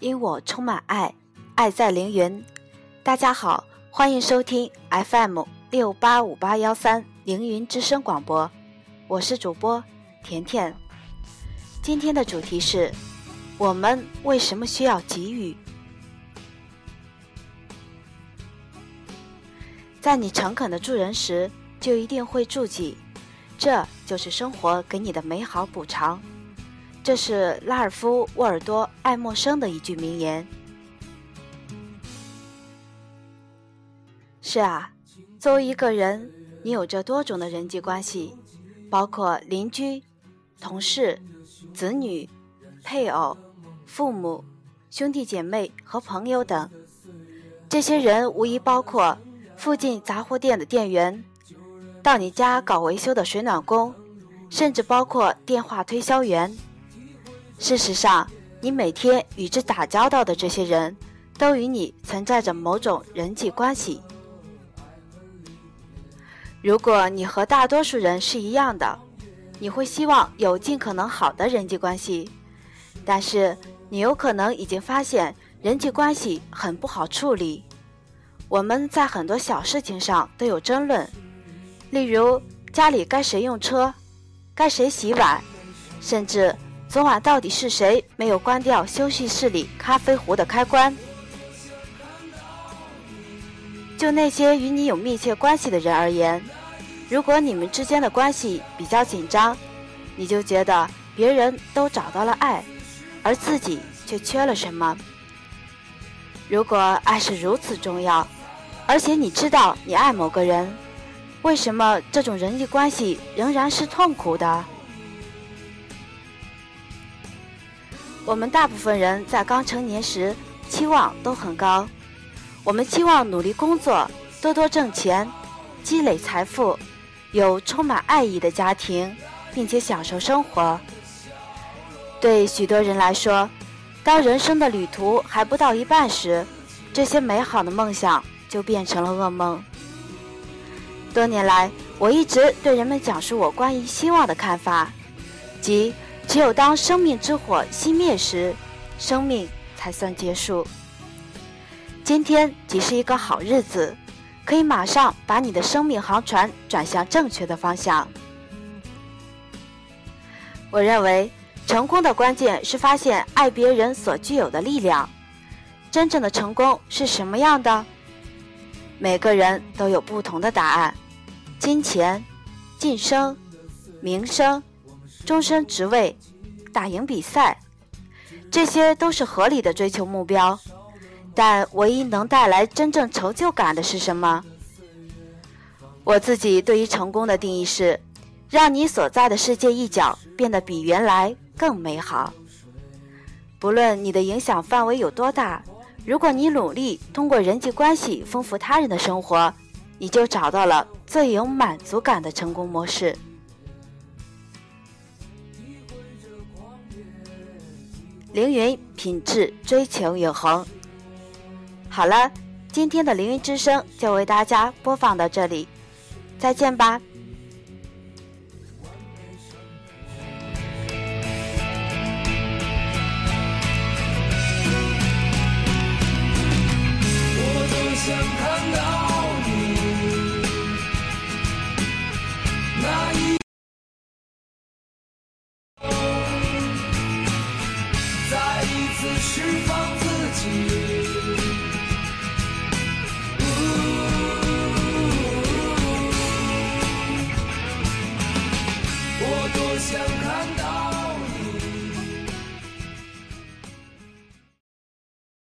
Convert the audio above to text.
因我充满爱，爱在凌云。大家好，欢迎收听 FM 六八五八幺三凌云之声广播，我是主播甜甜。今天的主题是：我们为什么需要给予？在你诚恳的助人时，就一定会助己，这就是生活给你的美好补偿。这是拉尔夫·沃尔多·爱默生的一句名言。是啊，作为一个人，你有着多种的人际关系，包括邻居、同事、子女、配偶、父母、兄弟姐妹和朋友等。这些人无疑包括附近杂货店的店员，到你家搞维修的水暖工，甚至包括电话推销员。事实上，你每天与之打交道的这些人，都与你存在着某种人际关系。如果你和大多数人是一样的，你会希望有尽可能好的人际关系，但是你有可能已经发现人际关系很不好处理。我们在很多小事情上都有争论，例如家里该谁用车，该谁洗碗，甚至。昨晚到底是谁没有关掉休息室里咖啡壶的开关？就那些与你有密切关系的人而言，如果你们之间的关系比较紧张，你就觉得别人都找到了爱，而自己却缺了什么。如果爱是如此重要，而且你知道你爱某个人，为什么这种人际关系仍然是痛苦的？我们大部分人在刚成年时期望都很高，我们期望努力工作，多多挣钱，积累财富，有充满爱意的家庭，并且享受生活。对许多人来说，当人生的旅途还不到一半时，这些美好的梦想就变成了噩梦。多年来，我一直对人们讲述我关于希望的看法，即。只有当生命之火熄灭时，生命才算结束。今天即是一个好日子，可以马上把你的生命航船转向正确的方向。我认为，成功的关键是发现爱别人所具有的力量。真正的成功是什么样的？每个人都有不同的答案：金钱、晋升、名声。终身职位、打赢比赛，这些都是合理的追求目标。但唯一能带来真正成就感的是什么？我自己对于成功的定义是：让你所在的世界一角变得比原来更美好。不论你的影响范围有多大，如果你努力通过人际关系丰富他人的生活，你就找到了最有满足感的成功模式。凌云品质追求永恒。好了，今天的凌云之声就为大家播放到这里，再见吧。释放自己，